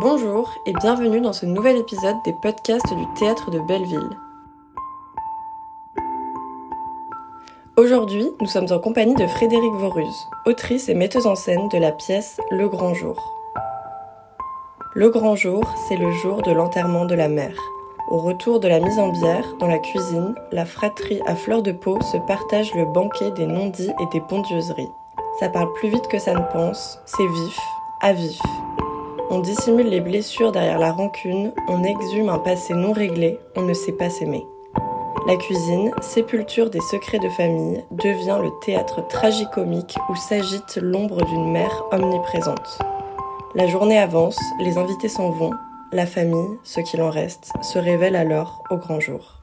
Bonjour et bienvenue dans ce nouvel épisode des podcasts du Théâtre de Belleville. Aujourd'hui, nous sommes en compagnie de Frédéric Voruse, autrice et metteuse en scène de la pièce Le Grand Jour. Le Grand Jour, c'est le jour de l'enterrement de la mère. Au retour de la mise en bière, dans la cuisine, la fratrie à fleur de peau se partage le banquet des non-dits et des bondieuseries. Ça parle plus vite que ça ne pense, c'est vif, à vif. On dissimule les blessures derrière la rancune, on exhume un passé non réglé, on ne sait pas s'aimer. La cuisine, sépulture des secrets de famille, devient le théâtre tragicomique où s'agite l'ombre d'une mère omniprésente. La journée avance, les invités s'en vont, la famille, ce qu'il en reste, se révèle alors au grand jour.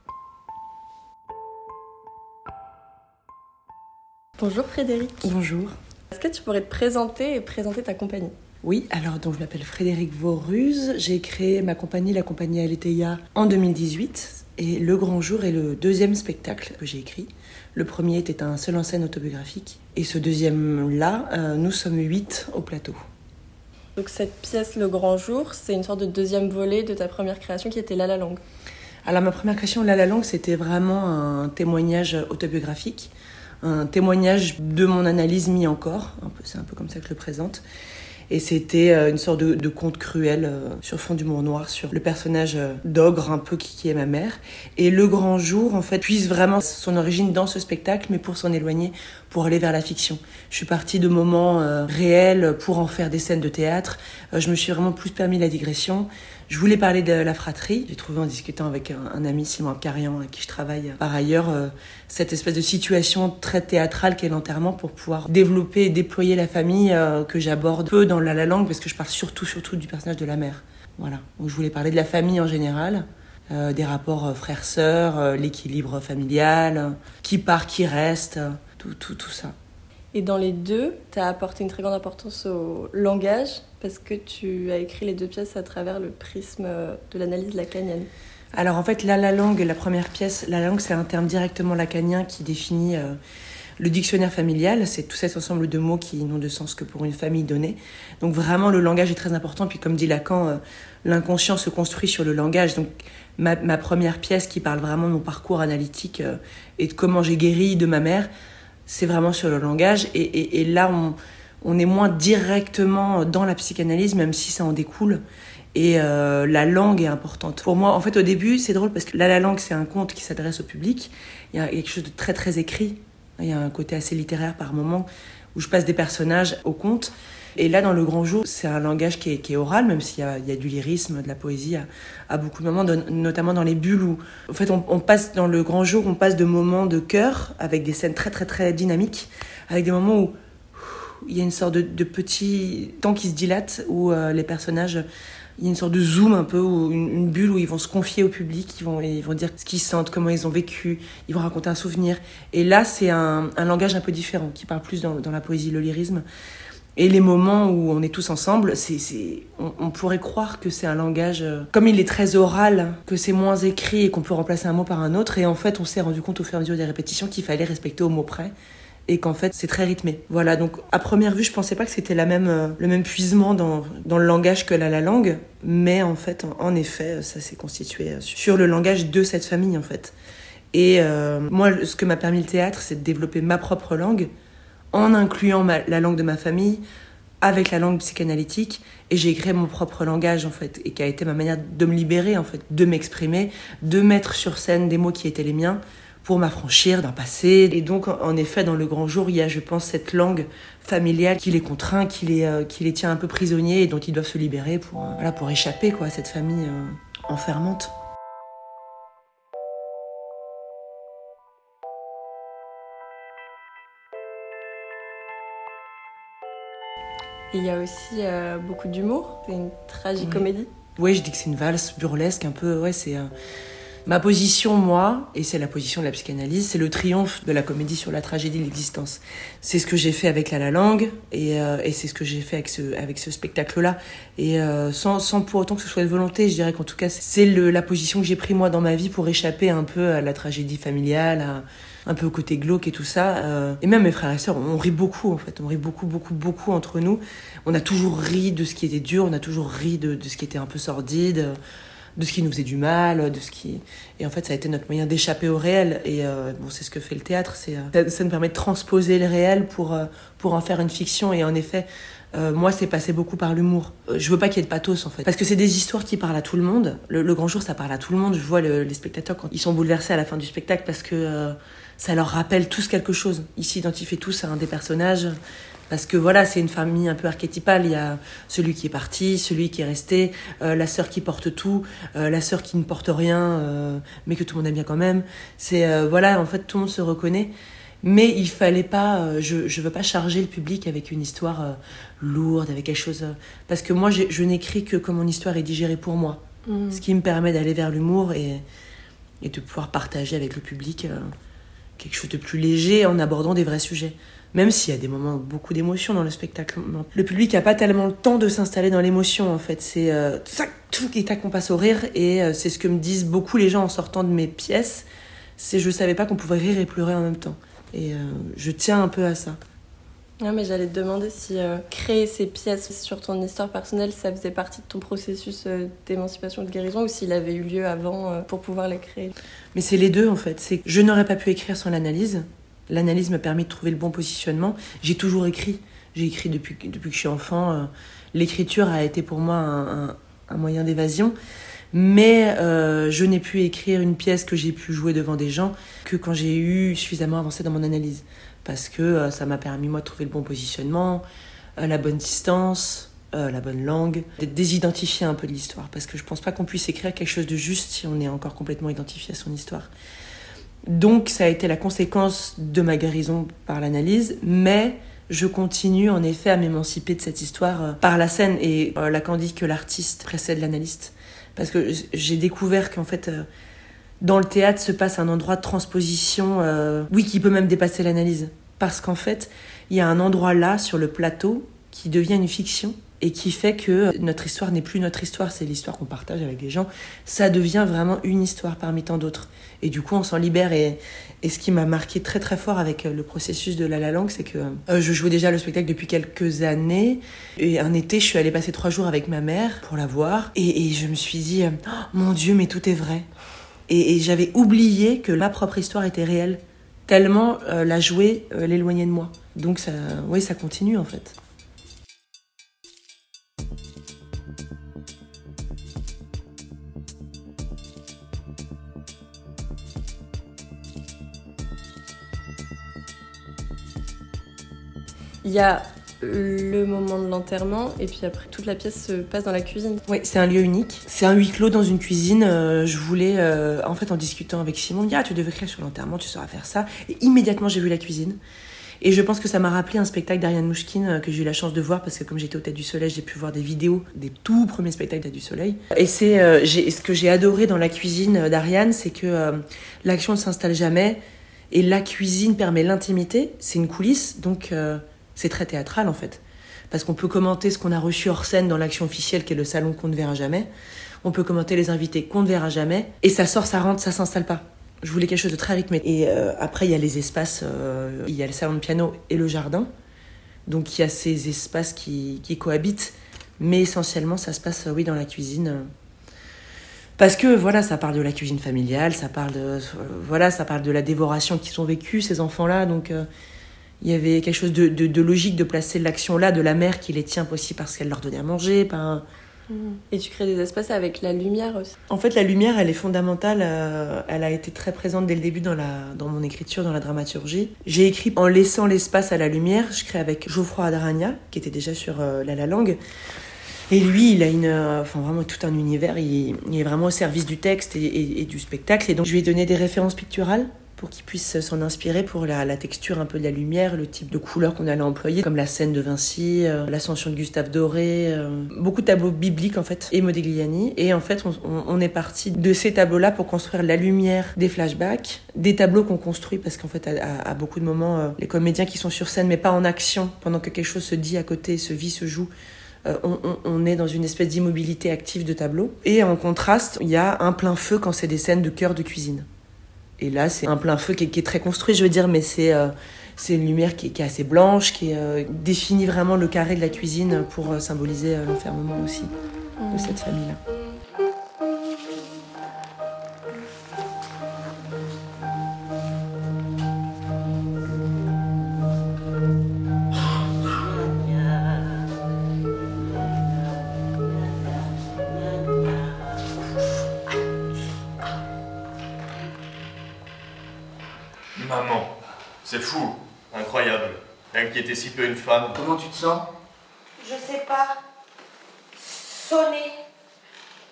Bonjour Frédéric. Bonjour. Est-ce que tu pourrais te présenter et présenter ta compagnie? Oui, alors donc je m'appelle Frédéric Voruse. J'ai créé ma compagnie, la compagnie Aletheia, en 2018. Et Le Grand Jour est le deuxième spectacle que j'ai écrit. Le premier était un seul en scène autobiographique. Et ce deuxième-là, euh, nous sommes huit au plateau. Donc cette pièce Le Grand Jour, c'est une sorte de deuxième volet de ta première création qui était La La Langue. Alors ma première création, La La Langue, c'était vraiment un témoignage autobiographique un témoignage de mon analyse mis encore. C'est un peu comme ça que je le présente. Et c'était euh, une sorte de, conte cruel euh, sur fond d'humour noir sur le personnage euh, d'ogre un peu qui, est ma mère. Et le grand jour, en fait, puise vraiment son origine dans ce spectacle, mais pour s'en éloigner, pour aller vers la fiction. Je suis partie de moments réels pour en faire des scènes de théâtre. je me suis vraiment plus permis la digression. Je voulais parler de la fratrie. J'ai trouvé en discutant avec un, ami, Simon Abkarian, avec qui je travaille par ailleurs, euh, cette espèce de situation très théâtrale qu'est l'enterrement pour pouvoir développer et déployer la famille euh, que j'aborde peu dans la, langue parce que je parle surtout, surtout du personnage de la mère. Voilà. Je voulais parler de la famille en général. Euh, des rapports frères-sœurs, l'équilibre familial, qui part, qui reste, tout, tout, tout ça. Et dans les deux, tu as apporté une très grande importance au langage parce que tu as écrit les deux pièces à travers le prisme de l'analyse lacanienne. Alors en fait, là, la langue, la première pièce, la langue, c'est un terme directement lacanien qui définit euh, le dictionnaire familial. C'est tout cet ensemble de mots qui n'ont de sens que pour une famille donnée. Donc vraiment, le langage est très important. Puis comme dit Lacan, euh, l'inconscient se construit sur le langage. Donc ma, première pièce qui parle vraiment de mon parcours analytique euh, et de comment j'ai guéri de ma mère, c'est vraiment sur le langage. Et, là, on, est moins directement dans la psychanalyse, même si ça en découle. Et euh, la langue est importante. Pour moi, en fait, au début, c'est drôle parce que là, la langue, c'est un conte qui s'adresse au public. Il y a quelque chose de très, très écrit. Il y a un côté assez littéraire par moment où je passe des personnages au conte. Et là, dans Le Grand Jour, c'est un langage qui est, oral, même s'il y, a, du lyrisme, de la poésie à, beaucoup de moments, notamment dans les bulles où, en fait, on, passe dans Le Grand Jour, on passe de moments de cœur avec des scènes très, très, très dynamiques, avec des moments où il y a une sorte de, petit temps qui se dilate, où euh, les personnages il y a une sorte de zoom un peu, ou une, bulle où ils vont se confier au public, ils vont, ils vont dire ce qu'ils sentent, comment ils ont vécu, ils vont raconter un souvenir. Et là, c'est un, langage un peu différent, qui parle plus dans la poésie, le lyrisme. Et les moments où on est tous ensemble, c'est, c'est, on, pourrait croire que c'est un langage, euh, comme il est très oral, que c'est moins écrit et qu'on peut remplacer un mot par un autre. Et en fait, on s'est rendu compte au fur et à mesure des répétitions qu'il fallait respecter au mot près et qu'en fait c'est très rythmé. Voilà, donc à première vue, je pensais pas que c'était la même, euh, le même puisement dans, dans, le langage que la, la langue, mais en fait, en, effet, ça s'est constitué euh, sur le langage de cette famille en fait. Et moi, ce que m'a permis le théâtre, c'est de développer ma propre langue, en incluant la langue de ma famille avec la langue psychanalytique et j'ai créé mon propre langage en fait et qui a été ma manière de me libérer en fait, de m'exprimer, de mettre sur scène des mots qui étaient les miens pour m'affranchir d'un passé. Et donc, en effet, dans le grand jour, il y a, je pense, cette langue familiale qui les contraint, qui les, euh, qui les tient un peu prisonniers et dont ils doivent se libérer pour, euh, voilà, pour échapper quoi, à cette famille euh, enfermante. Il y a aussi euh, beaucoup d'humour. C'est une tragique comédie. Oui, je dis que c'est une valse burlesque un peu. Ouais, c'est. Ma position, moi, et c'est la position de la psychanalyse, c'est le triomphe de la comédie sur la tragédie de l'existence. C'est ce que j'ai fait avec La La Langue, et, euh, et c'est ce que j'ai fait avec ce, spectacle-là. Et euh, sans, sans pour autant que ce soit de volonté, je dirais qu'en tout cas, c'est la position que j'ai pris moi dans ma vie pour échapper un peu à la tragédie familiale, à, un peu au côté glauque et tout ça. Euh, et même mes frères et sœurs, on rit beaucoup en fait, on rit beaucoup, beaucoup, beaucoup entre nous. On a toujours ri de ce qui était dur, on a toujours ri de, ce qui était un peu sordide de ce qui nous faisait du mal, de ce qui et en fait ça a été notre moyen d'échapper au réel et euh, bon c'est ce que fait le théâtre, c'est euh, ça, nous permet de transposer le réel pour euh, pour en faire une fiction et en effet moi, c'est passé beaucoup par l'humour. je veux pas qu'il y ait de pathos, en fait. Parce que c'est des histoires qui parlent à tout le monde. Le, grand jour, ça parle à tout le monde. Je vois les spectateurs quand ils sont bouleversés à la fin du spectacle parce que ça leur rappelle tous quelque chose. Ils s'identifient tous à un des personnages. Parce que voilà, c'est une famille un peu archétypale. Il y a celui qui est parti, celui qui est resté, euh, la sœur qui porte tout, euh, la sœur qui ne porte rien, euh, mais que tout le monde aime bien quand même. C'est voilà, en fait, tout le monde se reconnaît. Mais il fallait pas, je je veux pas charger le public avec une histoire lourde, avec quelque chose. parce que moi, je n'écris que comme mon histoire est digérée pour moi, mmh. ce qui me permet d'aller vers l'humour et et de pouvoir partager avec le public quelque chose de plus léger en abordant des vrais sujets même s'il y a des moments beaucoup d'émotions dans le spectacle. Le public n'a pas tellement le temps de s'installer dans l'émotion en fait. C'est euh, tout et tac, qu'on passe au rire et euh, c'est ce que me disent beaucoup les gens en sortant de mes pièces. C'est je savais pas qu'on pouvait rire et pleurer en même temps. Et euh, je tiens un peu à ça. Non, mais j'allais te demander si créer ces pièces sur ton histoire personnelle, ça faisait partie de ton processus d'émancipation de guérison ou s'il avait eu lieu avant pour pouvoir les créer? Mais c'est les deux en fait. C'est je n'aurais pas pu écrire sans l'analyse L'analyse m'a permis de trouver le bon positionnement. J'ai toujours écrit. J'ai écrit depuis, depuis que je suis enfant. Euh, l'écriture a été pour moi un, moyen d'évasion. Mais euh, je n'ai pu écrire une pièce que j'ai pu jouer devant des gens que quand j'ai eu suffisamment avancé dans mon analyse. Parce que euh, ça m'a permis, moi, de trouver le bon positionnement, la bonne distance, la bonne langue, d'être désidentifié un peu de l'histoire. Parce que je pense pas qu'on puisse écrire quelque chose de juste si on est encore complètement identifié à son histoire. Donc ça a été la conséquence de ma guérison par l'analyse, mais je continue en effet à m'émanciper de cette histoire euh, par la scène et euh, la dit que l'artiste précède l'analyste. Parce que j'ai découvert qu'en fait, euh, dans le théâtre se passe un endroit de transposition, oui, qui peut même dépasser l'analyse. Parce qu'en fait, il y a un endroit là, sur le plateau, qui devient une fiction et qui fait que notre histoire n'est plus notre histoire, c'est l'histoire qu'on partage avec les gens. Ça devient vraiment une histoire parmi tant d'autres. Et du coup, on s'en libère. Et, ce qui m'a marqué très très fort avec euh, le processus de La La Langue, c'est que euh, je jouais déjà le spectacle depuis quelques années. Et un été, je suis allée passer trois jours avec ma mère pour la voir. Et, et je me suis dit, oh, mon Dieu, mais tout est vrai. Et, j'avais oublié que ma propre histoire était réelle. Tellement euh, la jouer l'éloignait de moi. Donc ça, oui, ça continue en fait. Il y a le moment de l'enterrement et puis après toute la pièce se passe dans la cuisine. Oui, c'est un lieu unique. C'est un huis clos dans une cuisine. Euh, je voulais, euh, en fait, en discutant avec Simon, dire ah, tu devais écrire sur l'enterrement, tu sauras faire ça. Et immédiatement, j'ai vu la cuisine. Et je pense que ça m'a rappelé un spectacle d'Ariane Mouchkine euh, que j'ai eu la chance de voir parce que comme j'étais au Tête du Soleil, j'ai pu voir des vidéos des tout premiers spectacles Tête du Soleil. Et c'est ce que j'ai adoré dans la cuisine d'Ariane, c'est que l'action ne s'installe jamais et la cuisine permet l'intimité. C'est une coulisse, donc c'est très théâtral en fait. Parce qu'on peut commenter ce qu'on a reçu hors scène dans l'action officielle qui est le salon qu'on ne verra jamais. On peut commenter les invités qu'on ne verra jamais. Et ça sort, ça rentre, ça s'installe pas. Je voulais quelque chose de très rythmé. Et euh, après, il y a les espaces, euh, il y a le salon de piano et le jardin. Donc il y a ces espaces qui, cohabitent. Mais essentiellement, ça se passe, oui, dans la cuisine. Parce que voilà, ça parle de la cuisine familiale, ça parle de, voilà, ça parle de la dévoration qu'ils ont vécu ces enfants-là. Donc euh, il y avait quelque chose de, logique de placer l'action là de la mère qui les tient aussi parce qu'elle leur donnait à manger. Mm. Et tu crées des espaces avec la lumière aussi. En fait, la lumière, elle est fondamentale. Euh, elle a été très présente dès le début dans, la, dans mon écriture, dans la dramaturgie. J'ai écrit en laissant l'espace à la lumière. Je crée avec Geoffroy Adaragna, qui était déjà sur euh, La La Langue. Et lui, il a une, euh, enfin vraiment tout un univers. Il, est vraiment au service du texte et, et, du spectacle. Et donc, je lui ai donné des références picturales pour qu'ils puissent s'en inspirer pour la, texture un peu de la lumière, le type de couleur qu'on allait employer, comme la scène de Vinci, euh, l'ascension de Gustave Doré, euh, beaucoup de tableaux bibliques en fait, et Modigliani. Et en fait, on, est parti de ces tableaux-là pour construire la lumière des flashbacks, des tableaux qu'on construit parce qu'en fait, à, beaucoup de moments, euh, les comédiens qui sont sur scène, mais pas en action, pendant que quelque chose se dit à côté, se vit, se joue, on, on, on, est dans une espèce d'immobilité active de tableau. Et en contraste, il y a un plein feu quand c'est des scènes de cœur de cuisine. Et là, c'est un plein feu qui est, très construit, je veux dire, mais c'est euh, une lumière qui est, qui est, assez blanche, qui euh, définit vraiment le carré de la cuisine pour euh, symboliser l'enfermement aussi de cette famille-là. C'est fou, incroyable. Inquiéter si peu une femme. Comment tu te sens? Je sais pas. Sonner.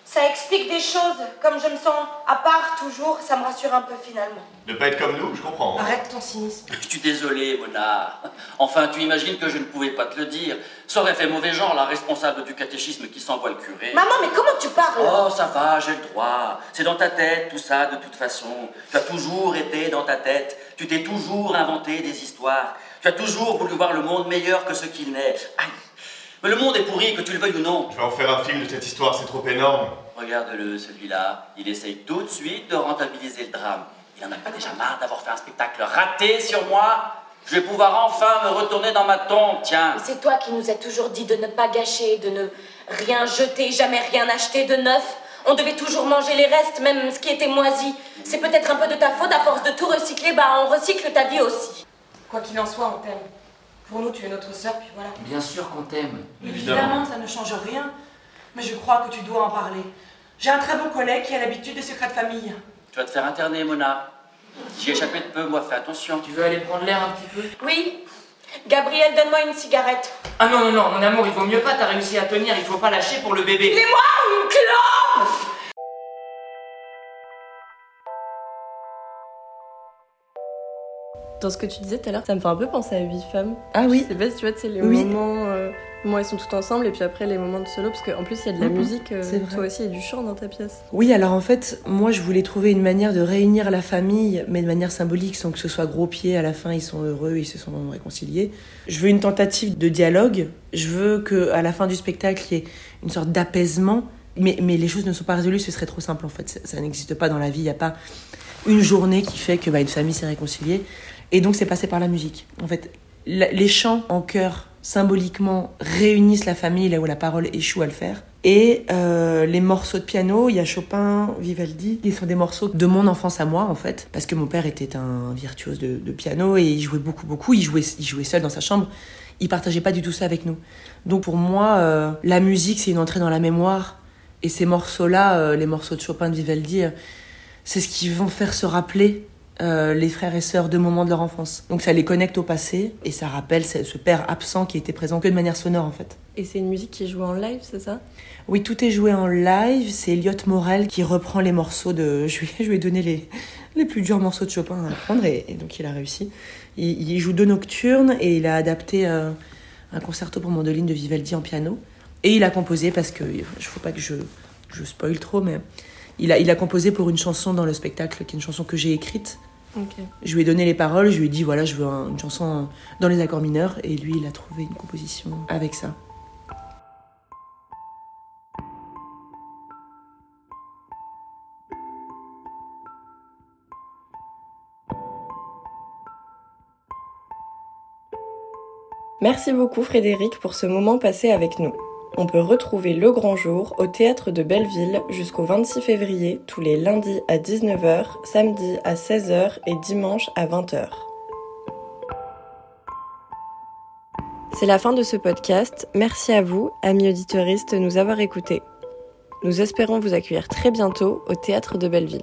Ça explique des choses. Comme je me sens à part toujours, ça me rassure un peu finalement. Ne pas être comme nous, je comprends. Arrête ton cynisme. Je suis désolé, Mona. Enfin, tu imagines que je ne pouvais pas te le dire. Ça aurait fait mauvais genre, la responsable du catéchisme qui s'envoie le curé. Maman, mais comment tu parles? Oh, ça va, j'ai le droit. C'est dans ta tête, tout ça, de toute façon. Tu as toujours été dans ta tête. Tu t'es toujours inventé des histoires. Tu as toujours voulu voir le monde meilleur que ce qu'il n'est. Aïe mais le monde est pourri, que tu le veuilles ou non. Je vais en faire un film de cette histoire, c'est trop énorme. Regarde-le, celui-là. Il essaye tout de suite de rentabiliser le drame. Il en a pas déjà marre d'avoir fait un spectacle raté sur moi Je vais pouvoir enfin me retourner dans ma tombe, tiens. C'est toi qui nous as toujours dit de ne pas gâcher, de ne rien jeter, jamais rien acheter de neuf. On devait toujours manger les restes, même ce qui était moisi. C'est peut-être un peu de ta faute, à force de tout recycler, bah on recycle ta vie aussi. Quoi qu'il en soit, on t'aime. Pour nous, tu es notre sœur, puis voilà. Bien sûr qu'on t'aime. Évidemment. Évidemment, ça ne change rien. Mais je crois que tu dois en parler. J'ai un très bon collègue qui a l'habitude des secrets de famille. Tu vas te faire interner, Mona. J'y échappé de peu, moi, fais attention. Tu veux aller prendre l'air un petit peu? Oui. Gabriel, donne-moi une cigarette. Ah non, non, non, mon amour, il vaut mieux pas, t'as réussi à tenir, il faut pas lâcher pour le bébé. Fais-moi une Dans ce que tu disais tout à l'heure, ça me fait un peu penser à 8 femmes. Ah oui. Pas si tu vois, c'est les oui. moments, euh, moments ils sont tout ensemble et puis après les moments de solo parce qu'en plus il y a de la mmh, musique, euh, toi aussi il y a du chant dans ta pièce. Oui, alors en fait, moi je voulais trouver une manière de réunir la famille, mais de manière symbolique, sans que ce soit gros pied. À la fin, ils sont heureux, ils se sont réconciliés. Je veux une tentative de dialogue. Je veux que à la fin du spectacle, il y ait une sorte d'apaisement. Mais, mais les choses ne sont pas résolues, ce serait trop simple en fait. Ça, n'existe pas dans la vie. Il n'y a pas une journée qui fait que bah, une famille s'est réconciliée. Et donc c'est passé par la musique. En fait, les chants en chœur symboliquement réunissent la famille là où la parole échoue à le faire. Et euh, les morceaux de piano, il y a Chopin, Vivaldi, qui sont des morceaux de mon enfance à moi en fait, parce que mon père était un virtuose de, de piano et il jouait beaucoup beaucoup. Il jouait, il jouait seul dans sa chambre. Il partageait pas du tout ça avec nous. Donc pour moi, euh, la musique c'est une entrée dans la mémoire. Et ces morceaux-là, euh, les morceaux de Chopin, de Vivaldi, c'est ce qui vont faire se rappeler euh, les frères et sœurs de moments de leur enfance. Donc ça les connecte au passé et ça rappelle ce père absent qui était présent que de manière sonore en fait. Et c'est une musique qui est jouée en live, c'est ça? Oui, tout est joué en live. C'est Elliot Morel qui reprend les morceaux de. Je lui, je lui ai donné les, les plus durs morceaux de Chopin à apprendre et, et donc il a réussi. Il, il, joue deux nocturnes et il a adapté euh, un concerto pour mandoline de Vivaldi en piano. Et il a composé parce que il faut pas que je, je spoil trop, mais il a, il a composé pour une chanson dans le spectacle, qui est une chanson que j'ai écrite. Okay. Je lui ai donné les paroles, je lui ai dit voilà, je veux un, une chanson dans les accords mineurs, et lui, il a trouvé une composition avec ça. Merci beaucoup Frédéric pour ce moment passé avec nous. On peut retrouver Le Grand Jour au théâtre de Belleville jusqu'au 26 février, tous les lundis à 19h, samedi à 16h et dimanche à 20h. C'est la fin de ce podcast. Merci à vous, amis auditeuristes, de nous avoir écoutés. Nous espérons vous accueillir très bientôt au théâtre de Belleville.